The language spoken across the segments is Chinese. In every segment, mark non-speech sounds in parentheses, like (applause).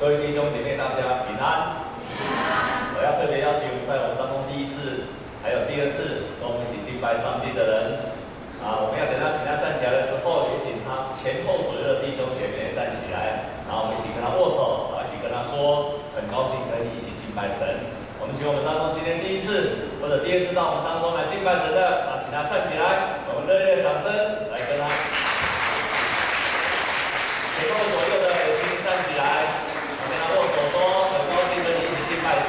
各位弟兄姐妹，大家平安。平安。我要特别邀请在我们当中第一次，还有第二次跟我们一起敬拜上帝的人，啊，我们要等他请他站起来的时候，也请他前后左右的弟兄姐妹站起来，然后我们一起跟他握手，然后一起跟他说，很高兴跟你一起敬拜神。我们请我们当中今天第一次或者第二次到我们当中来敬拜神的，啊，请他站起来，我们热烈的掌声来跟他前后左右的也请站起来。握手说，很高兴跟你一起敬拜神。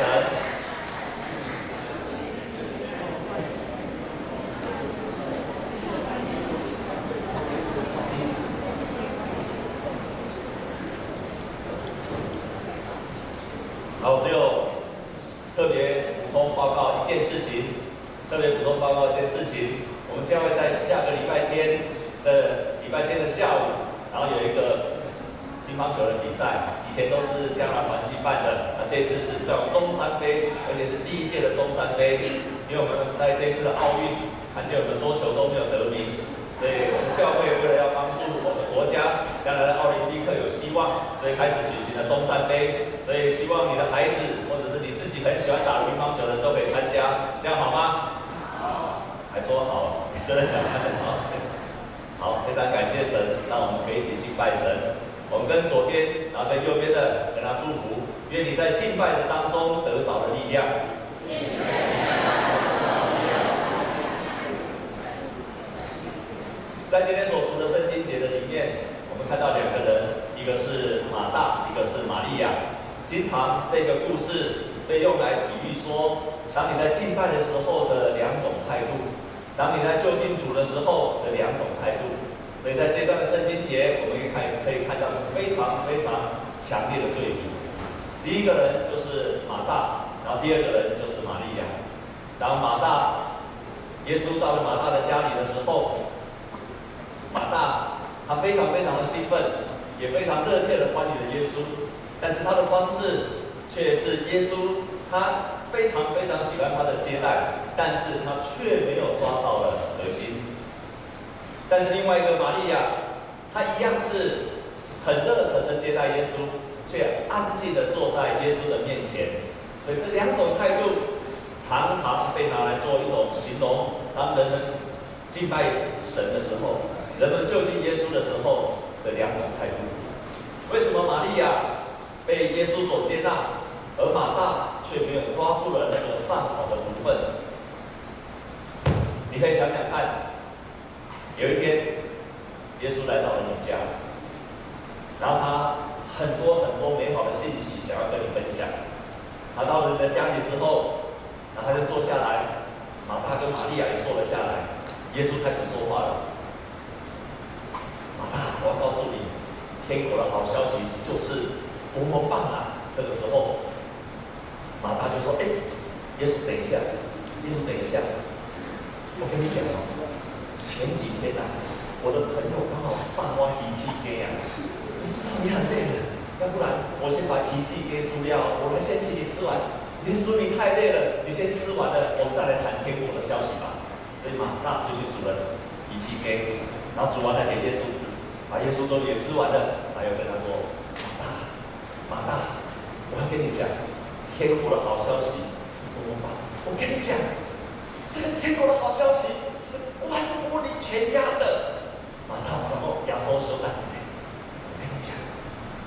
好，我只有特别补充报告一件事情，特别补充报告一件事情，我们将会在下个礼拜天的礼拜天的下午，然后有一个。乒乓球的比赛以前都是江南环西办的，那这次是叫中山杯，而且是第一届的中山杯。因为我们在这次的奥运，看见我们桌球都没有得名，所以我们教会为了要帮助我们国家将来的奥林匹克有希望，所以开始举行了中山杯。所以希望你的孩子或者是你自己很喜欢打乒乓球的都可以参加，这样好吗？还说好，你真的想参加吗？好，非常感谢神，让我们可以一起敬拜神。我们跟左边，然后跟右边的，跟他祝福，愿你在敬拜的当中得着的力量。在今天所读的圣经节的里面，我们看到两个人，一个是马大，一个是玛利亚。经常这个故事被用来比喻说，当你在敬拜的时候的两种态度，当你在就近主的时候的两种态度。所以在这段的圣经节，我们可以看可以看到非常非常强烈的对比。第一个人就是马大，然后第二个人就是玛利亚。然后马大，耶稣到了马大的家里的时候，马大他非常非常的兴奋，也非常热切的欢迎了耶稣。但是他的方式却是耶稣他非常非常喜欢他的接待，但是他却没有抓到了核心。但是另外一个玛利亚，她一样是很热诚的接待耶稣，却安静的坐在耶稣的面前。所以这两种态度常常被拿来做一种形容，当人们敬拜神的时候，人们就近耶稣的时候的两种态度。为什么玛利亚被耶稣所接纳，而马大却没有抓住了那个上好的部分？你可以想想看。有一天，耶稣来到了你家，然后他很多很多美好的信息想要跟你分享。他到了你的家里之后，然后他就坐下来，马大跟玛利亚也坐了下来。耶稣开始说话了：“马大，我要告诉你，天国的好消息就是多么棒啊！”这个时候，马大就说：“哎，耶稣等一下，耶稣等一下，我跟你讲哦。”前几天呐、啊，我的朋友刚好上挖提气给呀，你知道你很累了，要不然我先把脾气给煮掉，我来先请你吃完。耶稣你太累了，你先吃完了，我们再来谈天国的消息吧。所以马大就去煮了脾气给，然后煮完了给耶稣吃，把耶稣都也吃完了，他又跟他说：马大，马大，我要跟你讲，天国的好消息是多么棒！我跟你讲，这个天国的好消息是。关乎你全家的，马大什么亚瑟说大姐，我跟你讲，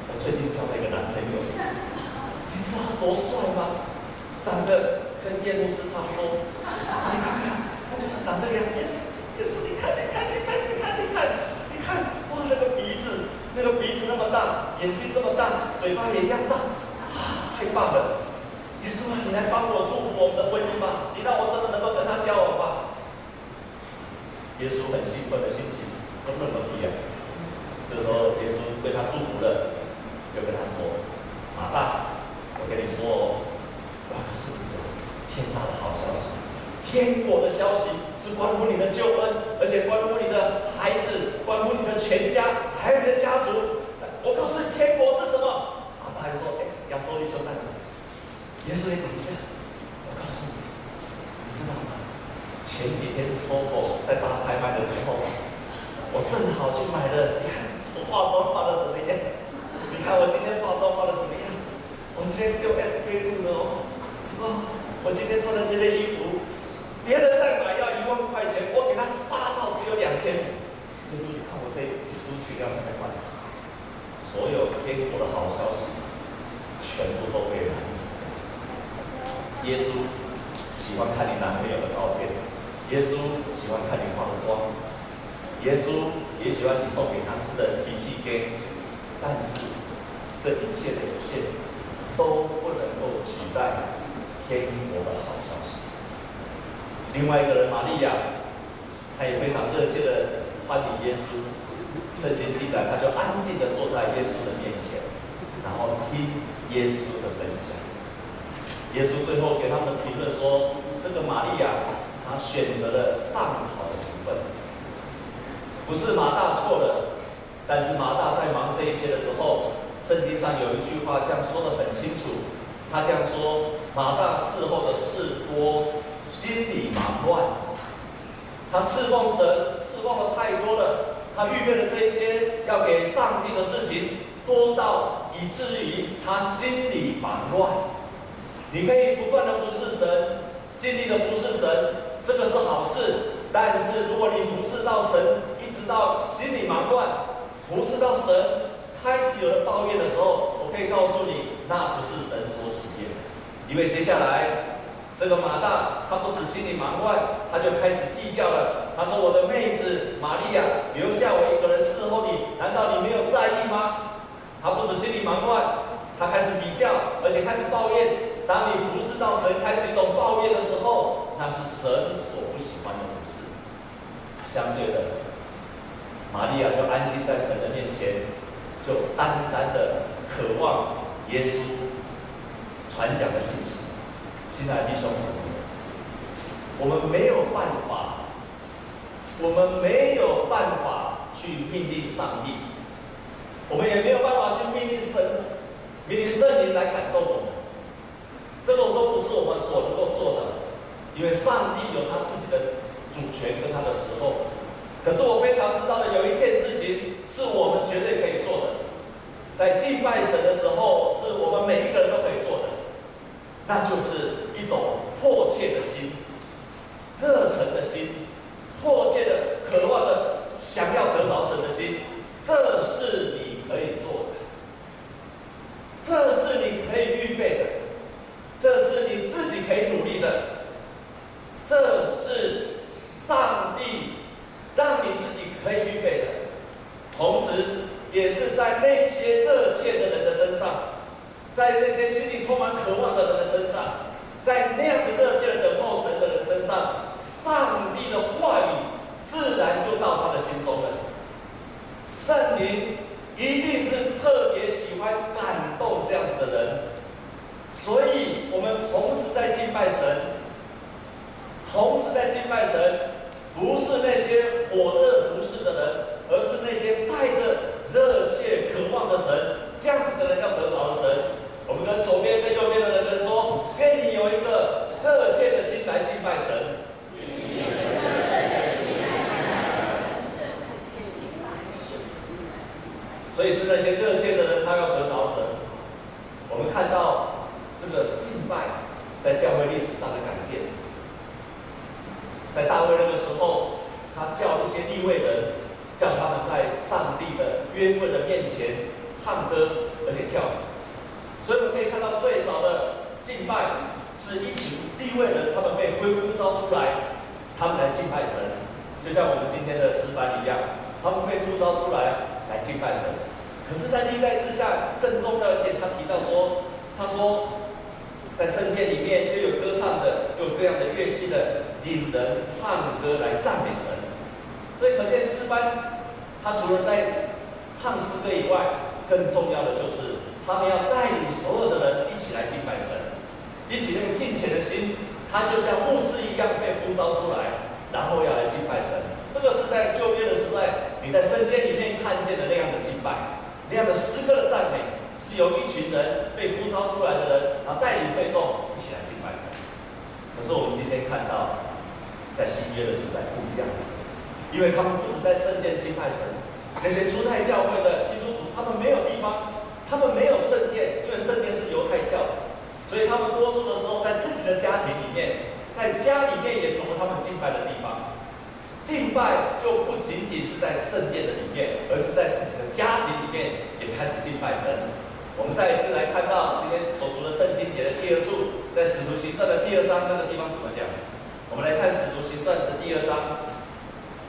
我最近交了一个男朋友，你知道他多帅吗？长得跟叶牧师差不多，你看看，他就是长这个样子，你看，你看，你看，你看，你看，你看，哇，那个鼻子，那个鼻子那么大，眼睛这么大，嘴巴也一样大，啊，太棒了！耶稣啊，你来帮我祝福我们的婚姻吧，你让我真的能够跟他交往吧。耶稣很兴奋的心情跟任何一样。这时候，耶稣对他祝福了，就跟他说：“马大，我跟你说，我告诉你天大的好消息，天国的消息是关乎你的救恩，而且关乎你的孩子，关乎你的全家，还有你的家族。我告诉你，天国是什么？”马大还说：“哎，要说一说那个。”耶稣，你等一下，我告诉你，你知道吗？前几天搜狗在大拍卖的时候，我正好去买了。你 (laughs) 看我化妆化的怎么样？你看我今天化妆化的怎么样？我今天是用 SK two 的哦。哦，我今天穿的这件衣服，别人代买要一万块钱，我给他杀到只有两千。耶稣，你看我这几十去掉才块，所有天国的好消息，全部都被。耶稣喜欢看你男朋友的照片，耶稣喜欢看你化的妆，耶稣也喜欢你送给他吃的荞麦羹，但是这一切的一切都不能够取代天国的好消息。另外一个人玛利亚，他也非常热切的欢迎耶稣。圣经记载，他就安静的坐在耶稣的面前，然后听耶稣的分享。耶稣最后给他们评论说：“这个玛利亚，她选择了上好的部分，不是马大错了，但是马大在忙这一些的时候，圣经上有一句话这样说的很清楚，他这样说：马大侍候的事多，心里忙乱，他侍奉神侍奉的太多了，他预备的这一些要给上帝的事情多到以至于他心里忙乱。”你可以不断的服侍神，尽力的服侍神，这个是好事。但是如果你服侍到神，一直到心里忙乱，服侍到神开始有了抱怨的时候，我可以告诉你，那不是神所喜悦的。因为接下来这个马大，他不止心里忙乱，他就开始计较了。他说：“我的妹子玛利亚留下我一个人伺候你，难道你没有在意吗？”他不止心里忙乱，他开始比较，而且开始抱怨。当你服侍到神开始一种抱怨的时候，那是神所不喜欢的服侍。相对的，玛利亚就安静在神的面前，就单单的渴望耶稣传讲的信息。亲爱的弟兄朋友，我们没有办法，我们没有办法去命令上帝，我们也没有办法去命令神，命令圣灵来感动我们。这个都不是我们所能够做的，因为上帝有他自己的主权跟他的时候。可是我非常知道的有一件事情是我们绝对可以做的，在敬拜神的时候，是我们每一个人都可以做的，那就是一种迫切的心、热忱的心、迫切的渴望的想要得着神的心，这是你可以做的，这是你可以预备的。这是你自己可以努力的，这是上帝让你自己可以预备的，同时也是在那些热切的人的身上，在那些心里充满渴望的人的身上，在那样子热切的等候神的人身上，上帝的话语自然就到他的心中了。圣灵一定是特别喜欢感动这样子的人。所以，我们同时在敬拜神，同时在敬拜神，不是那些火热服侍的人，而是那些带着热切渴望的神，这样子的人要得着的神。我们跟左边跟右边的人们说，愿你有一个热切的心来敬拜神。所以是那些热切的人，他要得着神。我们看到。这个敬拜在教会历史上的改变，在大卫那个时候，他叫一些利未人，叫他们在上帝的约柜的面前唱歌，而且跳舞。所以我们可以看到，最早的敬拜是一群利未人，他们被呼呼召出来，他们来敬拜神，就像我们今天的诗班一样，他们被呼召出来来敬拜神。可是，在历代之下更重要一点，他提到说，他说。在圣殿里面，又有歌唱的，又有各样的乐器的，领人唱歌来赞美神。所以可见诗班，他除了在唱诗歌以外，更重要的就是他们要带领所有的人一起来敬拜神，一起用敬虔的心，他就像牧师一样被呼召出来，然后要来敬拜神。这个是在旧约的时代，你在圣殿里面看见的那样的敬拜，那样的诗歌的赞美。是由一群人被呼召出来的人，然后带领会众一起来敬拜神。可是我们今天看到，在新约的时代不一样，因为他们不止在圣殿敬拜神，那些初代教会的基督徒，他们没有地方，他们没有圣殿，因为圣殿是犹太教，所以他们多数的时候在自己的家庭里面在家里面也成为他们敬拜的地方。敬拜就不仅仅是在圣殿的里面，而是在自己的家庭里面也开始敬拜神。我们再一次来看到今天所读的圣经节的第二处，在使徒行传的第二章那个地方怎么讲？我们来看使徒行传的第二章，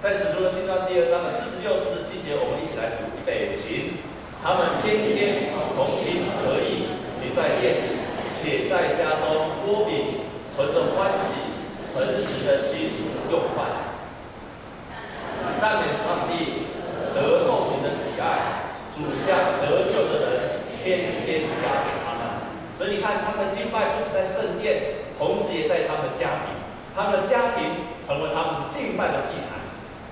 在使徒的行传第二章的四十六、四十七节，我们一起来读预备起。他们天天同心合意，你在殿，且在家中擘饼，存着欢喜、诚实的心用饭。赞美上帝，得众民的喜爱，主将得救的人天天加给他们。所以你看，他们的敬拜不是在圣殿，同时也在他们的家庭。他们的家庭成为他们敬拜的祭坛，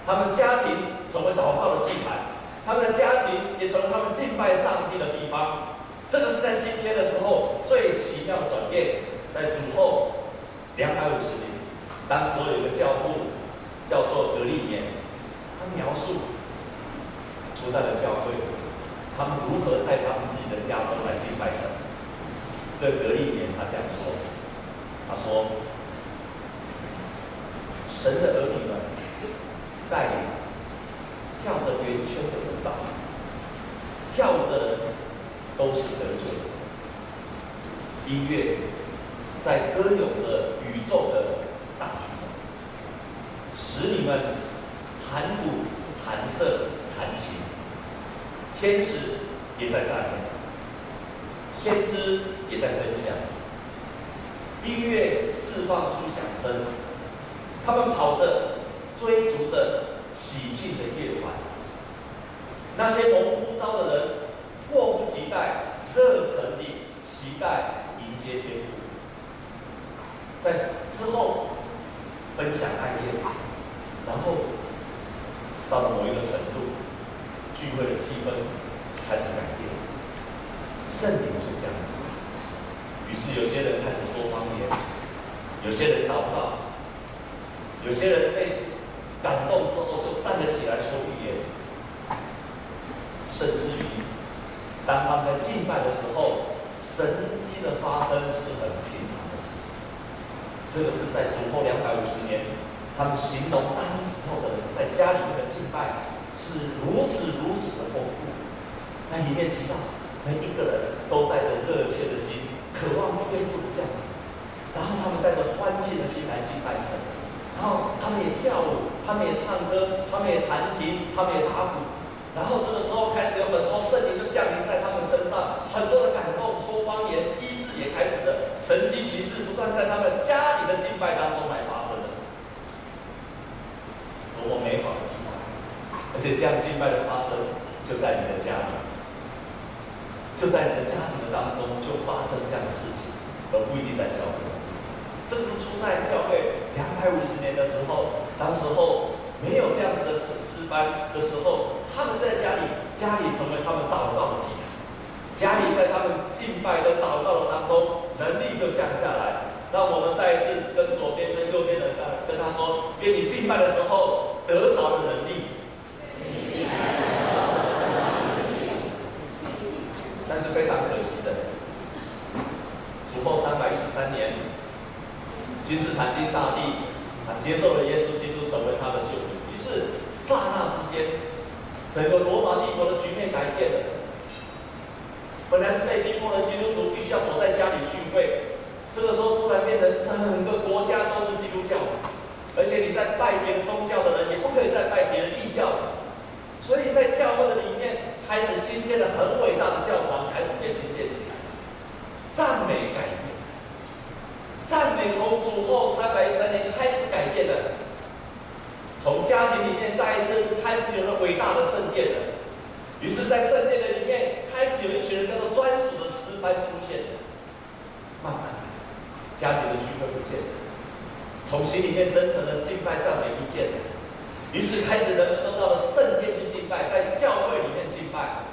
他们家庭成为祷告的祭坛，他们的家庭也成为他们敬拜上帝的地方。这个是在新约的时候最奇妙的转变。在主后两百五十年，当时有一个教父叫做格利勉。描述初代的教会，他们如何在他们自己的家中来敬拜神。这隔一年他这样说：“他说，神的儿女们带领跳着圆圈的舞蹈，跳的都是得救的。音乐在歌咏着宇宙的大军，使你们。”弹鼓、弹瑟、弹琴，天使也在赞美，先知也在分享，音乐释放出响声，他们跑着，追逐着喜庆的夜晚，那些蒙呼召的人迫不及待、热忱地期待迎接天父，在之后分享爱宴，然后。到了某一个程度，聚会的气氛开始改变，圣灵就降临。于是有些人开始说方言，有些人祷告，有些人被感动之后就站了起来说语言。甚至于，当他们在敬拜的时候，神迹的发生是很平常的事情。这个是在主后两百五十年。他们形容当时候的人在家里面的敬拜是如此如此的丰富。那里面提到每一个人都带着热切的心，渴望天父的降临，然后他们带着欢庆的心来敬拜神，然后他们也跳舞，他们也唱歌，他们也弹琴，他们也打鼓，然后这个时候开始有很多圣灵就降临在他们身上，很多的感动，说方言，医治也开始了，神迹奇事不断在他们家里的敬拜当中来发生。多么美好的敬拜，而且这样敬拜的发生就在你的家里，就在你的家庭的当中就发生这样的事情，而不一定在教会。这是初代教会两百五十年的时候，当时候没有这样子的诗诗班的时候，他们在家里，家里成为他们祷告的祭坛，家里在他们敬拜的祷告的当中，能力就降下来。让我们再一次跟左边跟右边的跟跟他说，给你敬拜的时候。得着的能力，但非常可惜的，主后三百一十三年，君士坦丁大帝他接受了耶稣基督成为他的救主，于是刹那之间，整个罗马帝国的局面改变了。本来是被逼迫的基督徒必须要躲在家里聚会，这个时候突然变成整个国家都是基督教。而且你在拜别的宗教的人，也不可以再拜别的异教，所以在教会的里面开始新建了很伟大的教堂，开始被新建起来。赞美改变，赞美从主后三百一十三年开始改变了，从家庭里面再一次开始有了伟大的圣殿了。于是，在圣殿的里面开始有一群人叫做专属的诗班出现，慢慢的，家庭的聚会不见了。从心里面真诚的敬拜赞美不见了，于是开始人们都到了圣殿去敬拜，在教会里面敬拜。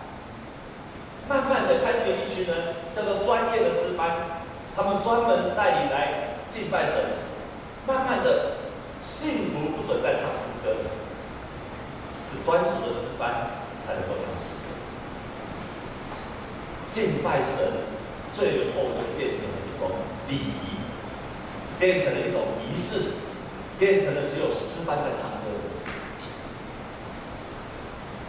慢慢的开始有一群人叫做专业的诗班，他们专门带你来敬拜神。慢慢的，信徒不准再唱诗歌，是专属的诗班才能够唱诗歌。敬拜神最后就变成了一种礼仪。变成了一种仪式，变成了只有诗班在唱歌。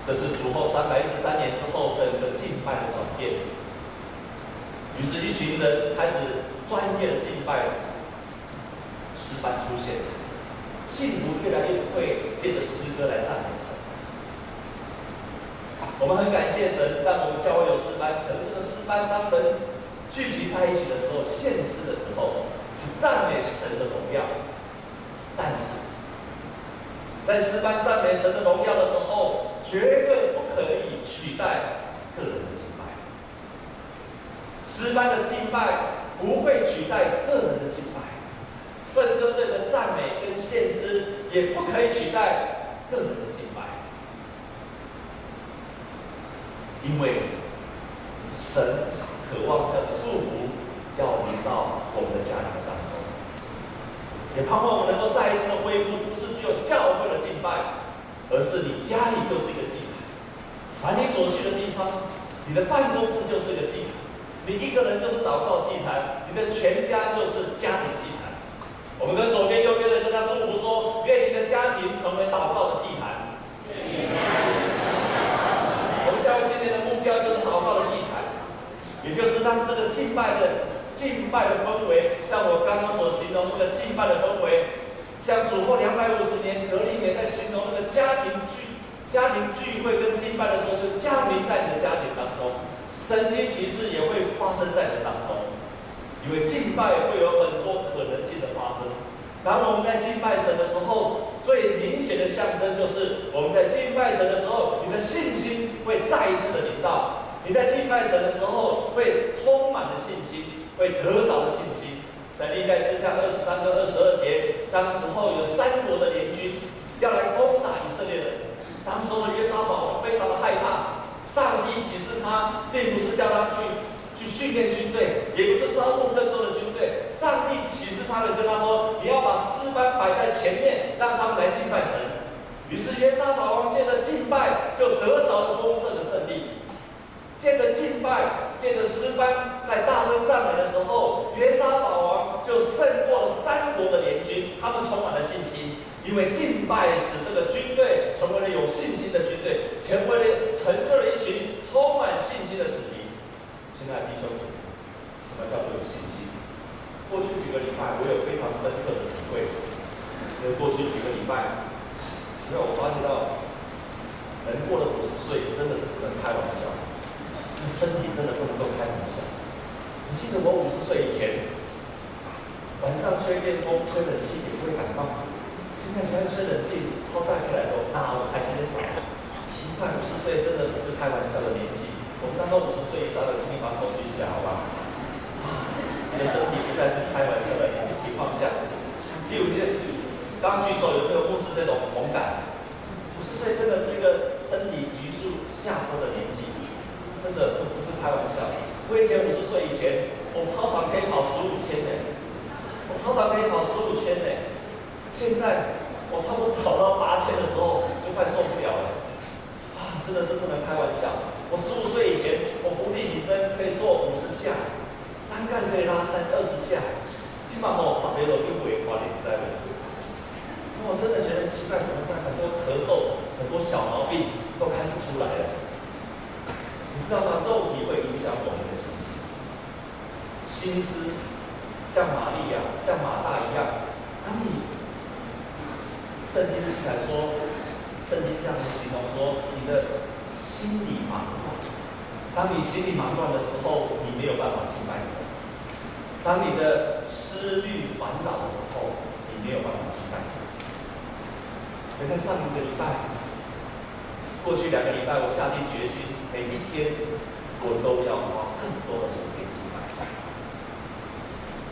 这是主后三百一十三年之后整个敬拜的转变。于是，一群人开始专业的敬拜，诗班出现，信徒越来越会借着诗歌来赞美神。我们很感谢神，让我们教会有诗班。可是这个诗班当人聚集在一起的时候，献诗的时候，是赞美神的荣耀。但是在诗班赞美神的荣耀的时候，绝对不可以取代个人的敬拜。诗班的敬拜不会取代个人的敬拜，圣歌队的赞美跟献诗也不可以取代个人的敬拜。因为神渴望这祝福要临到我们的家庭当中，也盼望我们能够再一次的恢复，不是只有教会的敬拜，而是你家里就是一个祭坛，凡你所去的地方，你的办公室就是一个祭坛，你一个人就是祷告祭坛，你的全家就是家庭祭坛。我们跟左边右边的跟他祝福说：愿你的家庭成为祷告的祭坛。我们教会今年的目标就是祷告的祭坛，也就是让这个敬拜的敬拜的氛围，像我刚刚所形容这个敬拜的氛围，像主后两百五十年，格林也在形容那个家庭聚家庭聚会跟敬拜的时候，就降临在你的家庭当中，神迹其实也会发生在你当中，因为敬拜会有很多可能性的发生。当我们在敬拜神的时候，最明显的象征就是我们在敬拜神的时候，你的信心会再一次的临到。你在敬拜神的时候，会充满了信心，会得着的信心。在历代志下二十三跟二十二节，当时候有三国的联军要来攻打以色列人，当时候的约沙法王非常的害怕。上帝启示他，并不是叫他去。去训练军队，也不是招募更多的军队。上帝启示他的，跟他说：“你要把诗班摆在前面，让他们来敬拜神。”于是约沙法王借着敬拜，就得着了丰盛的胜利。见着敬拜，见着诗班，在大声赞美的时候，约沙法王就胜过了三国的联军。他们充满了信心，因为敬拜使这个军队成为了有信心的军队，成为了成就了一群充满信心的子民。现在弟兄姐妹，什么叫做有信心？过去几个礼拜，我有非常深刻的体会。因为过去几个礼拜，因为我发觉到，人过了五十岁，真的是不能开玩笑，身体真的不能够开玩笑。你记得我五十岁以前，晚上吹电风、吹冷气也不会感冒，现在现在吹冷气，泡在回来都，那我开心的少。奇怪，五十岁真的不是开玩笑的年纪。我们当中五十岁以上的，请你把手举起来，好吧？你的身体不再是开玩笑的情况下。第五件，刚举手有没有目视这种同感？五十岁真的是一个身体急速下坡的年纪，真的不不是开玩笑。我以前五十岁以前，我操场可以跑十五圈呢，我操场可以跑十五圈呢。现在我差不多跑到八圈的时候，就快受不了了。啊，真的是不能开玩笑。我十五岁以前，我伏地挺身可以做五十下，单杠可以拉三二十下，基本上我长辈都一尾花脸在那。我真的觉得奇怪，怎么办？很多咳嗽，很多小毛病都开始出来了。你知道吗？肉体会影响我们的心情，心思像玛利亚、像马大一样。当你圣经记载说，圣经这样子形容说，你的。心里忙乱，当你心里忙乱的时候，你没有办法敬拜神；当你的思虑烦恼的时候，你没有办法敬拜神。所以在上一个礼拜，过去两个礼拜，我下定决心，每一天我都要花更多的时间敬拜神。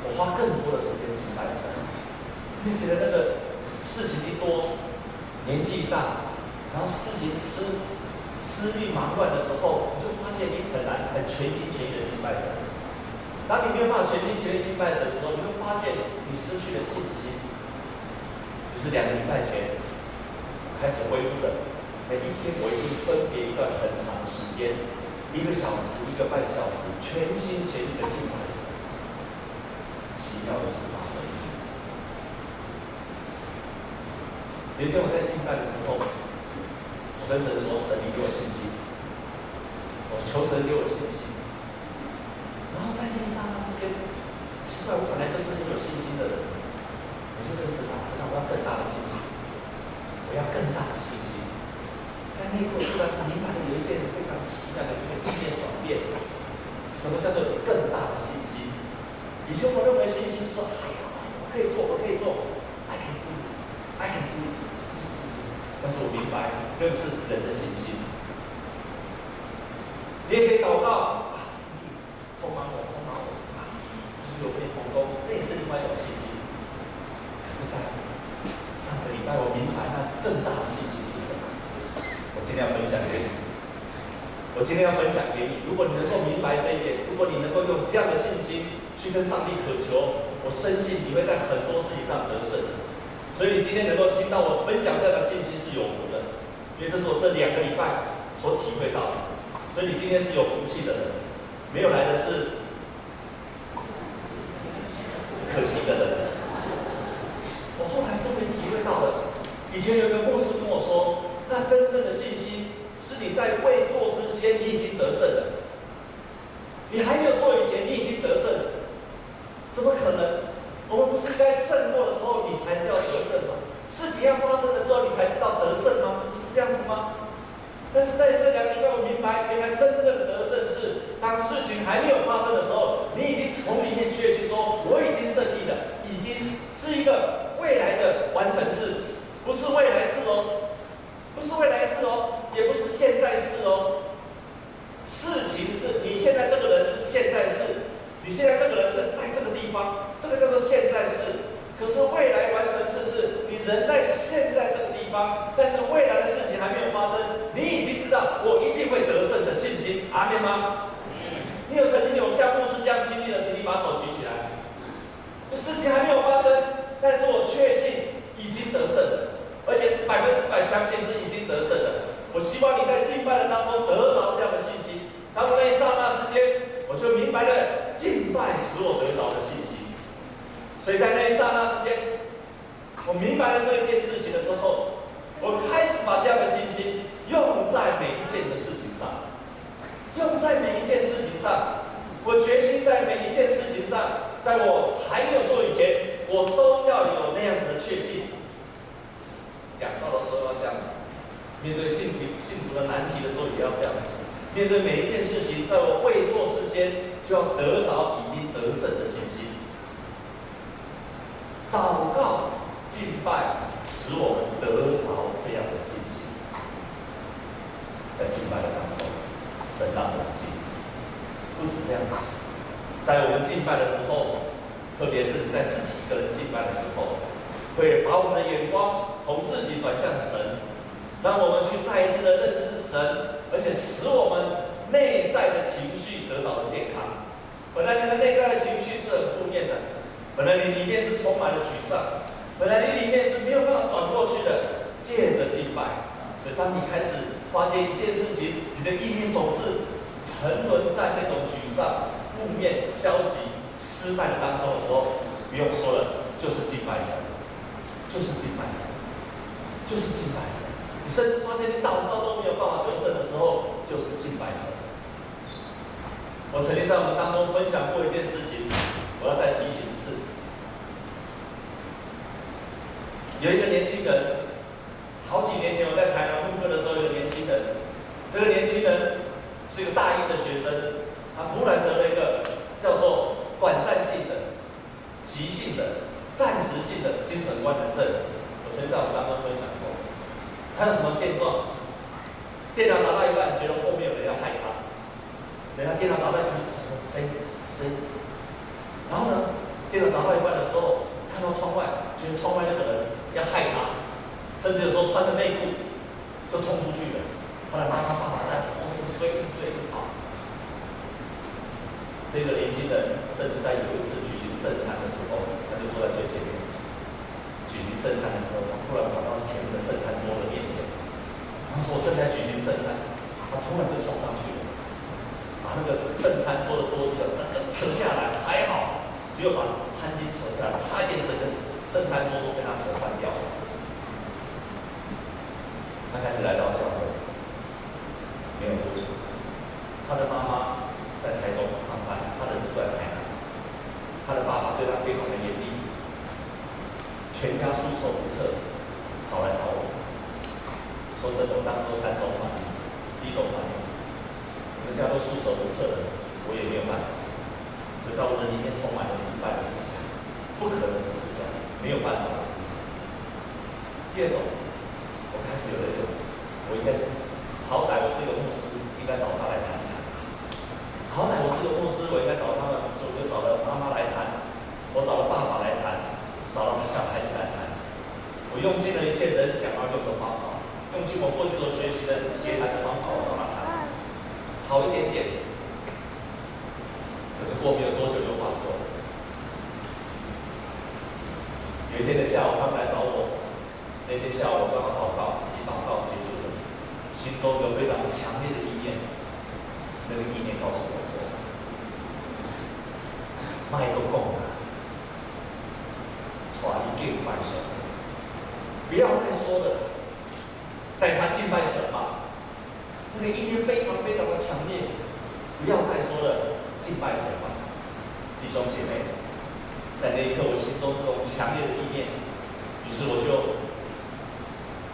我花更多的时间敬拜神，并且那个事情一多，年纪一大，然后事情失。思虑忙乱的时候，你就发现你很难很全心全意的敬拜神。当你没有办法全心全意敬拜神的时候，你会发现你失去了信心。就是两个礼拜前开始恢复的，每一天我一定分别一段很长的时间，一个小时、一个半小时，全心全意的敬拜神。奇妙的事发生，有一天我在敬拜的时候，我跟神说：“神，你给我信心，我求神给我信心。”然后在那一刹那之间，奇怪，我本来就是很有信心的人，我就跟神说：“神，我要更大的信心，我要更大的信心。”在那一刻，突然明白了有一件非常奇妙的一个意念转变：什么叫做更大的信心？以前我认为信心是说：“哎呀，我可以做，我可以做，I can do it，I can do it。”但是我明白，那是人的信心。你也可以祷告啊，上帝充满我，充满我啊，上帝有为你同工，那是另外一种信心。可是，在上个礼拜，我明白那更大的信心是什么。我今天要分享给你，我今天要分享给你。如果你能够明白这一点，如果你能够用这样的信心去跟上帝渴求，我深信你会在很多事情上得胜。所以你今天能够听到我分享这样的信息是有福的，因为这是我这两个礼拜所体会到的。所以你今天是有福气的人，没有来的是可惜的人。我后来终于体会到了，以前有一个牧师跟我说，那真正的信心是你在未做之前你已经得胜了，你还没有做以前你已经得胜了，怎么可能？我们不是该胜过的时候，你才叫得胜吗？事要发生的时候，你才知道得胜吗？不是这样子吗？但是在这两年，我明白，原来真正的得胜是，当事情还没有发生的时候，你已经从里面确信说，我已经胜利了，已经是一个未来的完成式，不是未来式哦，不是未来式哦，也不是现在式哦。事情是你现在这个人是现在式。你现在这个人是在这个地方，这个叫做现在式。可是未来，人在现在这个地方，但是未来的事情还没有发生，你已经知道我一定会得胜的信心，阿们吗？你有曾经有像牧师这样经历的，请你把手举起来。事情还没有发生，但是我确信已经得胜了，而且是百分之百相信是已经得胜的。我希望你在敬拜的当中得着这样的信心，当那一刹那之间。我就明白了，敬拜使我得着的信心。所以在那一刹那之间，我明白了这一件事情了之后，我开始把这样的信心用在每一件的事情上，用在每一件事情上。我决心在每一件事情上，在我还没有做以前，我都要有那样子的确信。讲到的时候要这样子，面对信徒信徒的难题的时候也要这样子。面对每一件事情，在我未做之前，就要得着已经得胜的心信心。祷告、敬拜，使我们得着这样的信心。在敬拜的当中，神让我们敬，不止这样子。在我们敬拜的时候，特别是在自己一个人敬拜的时候，会把我们的眼光从自己转向神，让我们去再一次的认识神。而且使我们内在的情绪得到了健康。本来你的内在的情绪是很负面的，本来你里面是充满了沮丧，本来你里面是没有办法转过去的。借着敬拜，所以当你开始发现一件事情，你的意念总是沉沦在那种沮丧、负面、消极、失败的当中的时候，不用说了，就是敬拜神，就是敬拜神，就是敬拜神。甚至发现你祷告都没有办法得胜的时候，就是敬拜神。我曾经在我们当中分享过一件事情，我要再提醒一次。有一个年轻人，好几年前我在台南牧课的时候，有个年轻人，这个年轻人是一个大一的学生，他突然得了一个叫做短暂性的、急性的、暂时性的精神官能症。我曾经在我们当中分享过。他有什么现状？电脑打到一半，觉得后面有人要害他。等他电脑打到一半，谁谁？然后呢，电脑打到一半的时候，看到窗外，觉得窗外那个人要害他，甚至有时候穿着内裤就冲出去了。后来妈妈爸爸在后面追追跑。这个年轻人甚至在有一次举行圣餐的时候，他就坐在最前面。举行圣餐的时候，他突然跑到前面的圣餐桌的面前。他说：“我正在举行圣餐。”他突然就冲上去了，把那个圣餐桌的桌子整个扯下来。还好，只有把餐巾扯下来，差一点整个圣餐桌都被他扯翻掉了。他开始来到教会，没有多久，他的妈妈在台中上班，他人住在台南，他的爸爸对他非常的严厉，全家束手无策，跑来找我，说这种当时三种反应，第一种反应，人家都束手无策了，我也没有办法，就在我的里面充满了失败的思想，不可能的思想，没有办法的思想。第二种，我开始有了一种，我应该，好歹我是一个牧师，应该找他来谈一谈。好歹我是个牧师，我应该找他们，所以我就找了妈妈来谈，我找了爸爸来谈，找了小孩子来谈。我用尽了一切能想到用的方法，用尽我过去所学习的协谈的方法，我找他谈，好一点点。可是过没有多久就发作了。有一天的下午，他们来找我。那天下午，我刚刚祷告，自己祷告结束了，心中有非常强烈的意念。那个意念告诉我说：“卖个供啊，传一给拜神，不要再说了，带他敬拜神吧。”那个意念非常非常的强烈，不要再说了，敬拜神吧，弟兄姐妹。在那一刻，我心中这种强烈的意念，于是我就。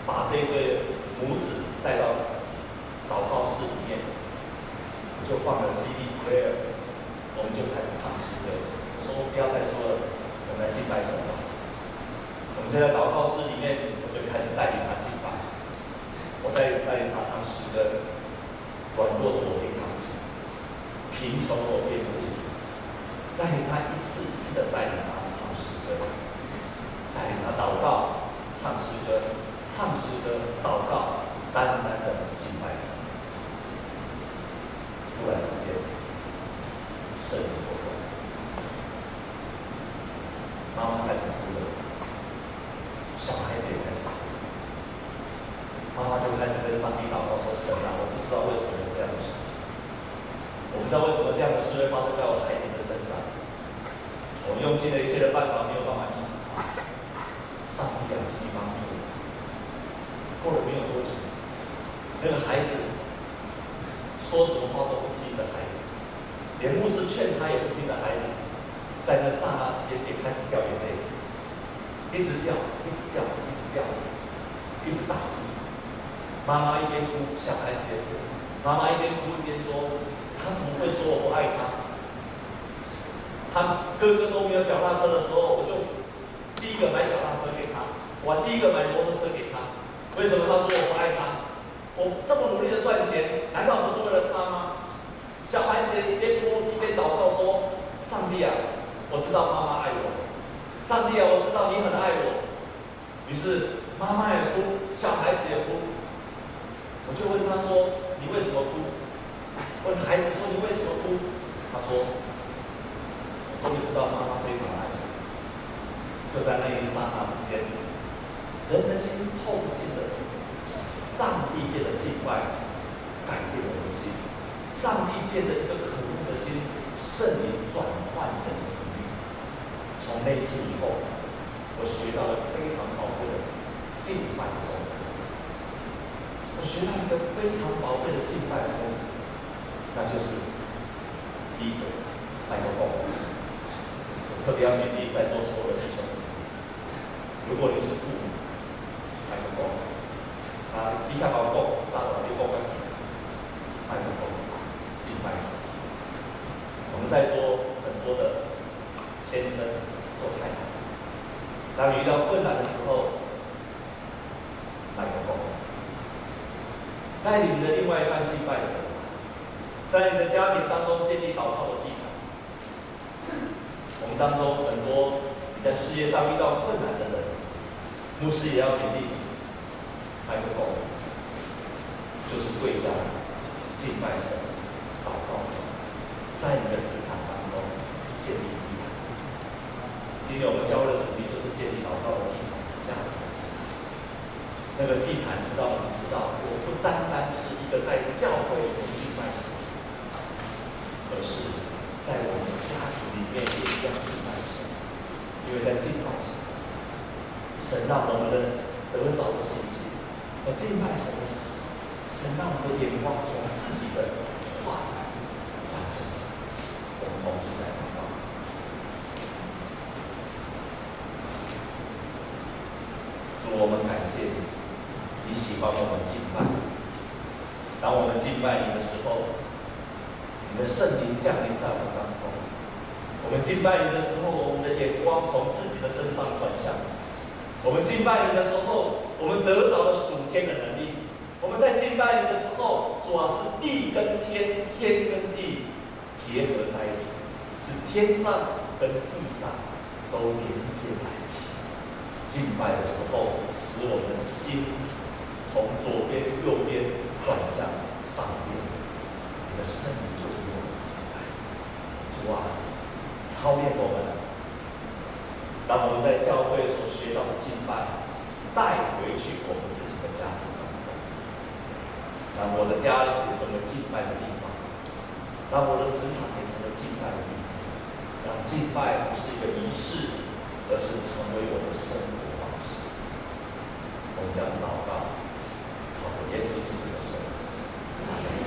把这对母子带到祷告室里面，就放了 CD player，我们就开始唱诗歌。说不要再说了，我们来敬拜神吧。我们在祷告室里面，我就开始带领他敬拜。我在带领他唱诗歌，软弱的我变强，贫穷的我变富，带领他一次一次的带领他唱诗歌，带领他祷告、唱诗歌。唱诗歌、祷告，单单的敬拜神。突然之间，圣灵作动，妈妈开始哭了，小孩子也开始哭。妈妈就开始跟上帝祷告说：“神啊，我不知道为什么有这样的事情，我不知道为什么这样的事会发生在我孩子的身上。我用尽了一切的办法，没有办法医治他。上帝啊，请你帮助。”过了没有多久，那个孩子说什么话都不听的孩子，连牧师劝他也不听的孩子，在那刹那之间也开始掉眼泪，一直掉，一直掉，一直掉，一直大哭。妈妈一边哭，小孩子也哭。妈妈一边哭一边说：“他怎么会说我不爱他？他哥哥都没有脚踏车的时候，我就第一个买脚踏车给他，我第一个买摩托车给他。”为什么他说我不爱他？我这么努力的赚钱，难道不是为了他吗？小孩子一边哭一边祷告说：“上帝啊，我知道妈妈爱我。上帝啊，我知道你很爱我。”于是妈妈也哭，小孩子也哭。我就问他说：“你为什么哭？”问孩子说：“你为什么哭？”他说：“我终于知道妈妈非常爱我。”就在那一刹那之间。人的心透进了上帝界的敬拜，改变了我的心。上帝借着一个渴慕的心，圣灵转换的能力。从那次以后，我学到了非常宝贵的敬拜功课。我学到一个非常宝贵的敬拜功课，那就是第一个拜个供。我特别要勉励在座所有的弟兄姐妹，如果你是父母。卖个供，啊，你看我供，咋了？你供个钱，卖个供，敬拜神。我们在座很多的先生做太太，当遇到困难的时候，卖个供，带领你的另外一半敬拜神，在你的家庭当中建立祷告的祭坛。我们当中很多你在事业上遇到困难的人。牧师也要决定，开个口，就是跪下来敬拜神、祷告神，在你的职场当中建立祭坛。今天我们教会的主题就是建立祷告的祭坛，这样子。那个祭坛，知道你知道，我不单单是一个在教会里面敬拜神，是在我们家庭里面也一样敬拜神，因为在敬拜神。神让我们的得着的信息，而敬拜神的时候，神让我们的眼光从自己的话语转向神。我们同时在祷告。主，我们感谢你，你喜欢我们敬拜。当我们敬拜你的时候，你圣灵降临在我们当中。我们敬拜你的时候，我们的眼光从自己的身上转向。我们敬拜你的时候，我们得着了属天的能力。我们在敬拜你的时候，主要是地跟天，天跟地结合在一起，是天上跟地上都连接在一起。敬拜的时候，使我们的心从左边、右边转向上边，的圣灵就与我们同在。主啊，操练我们，让我们在教会所学到的敬拜带回去我们自己的家庭当中，让我的家也成为敬拜的地方，让我的职场也成为敬拜的地方，让敬拜不是一个仪式，而是成为我的生活方式。我们这样祷告。耶稣基督的圣灵。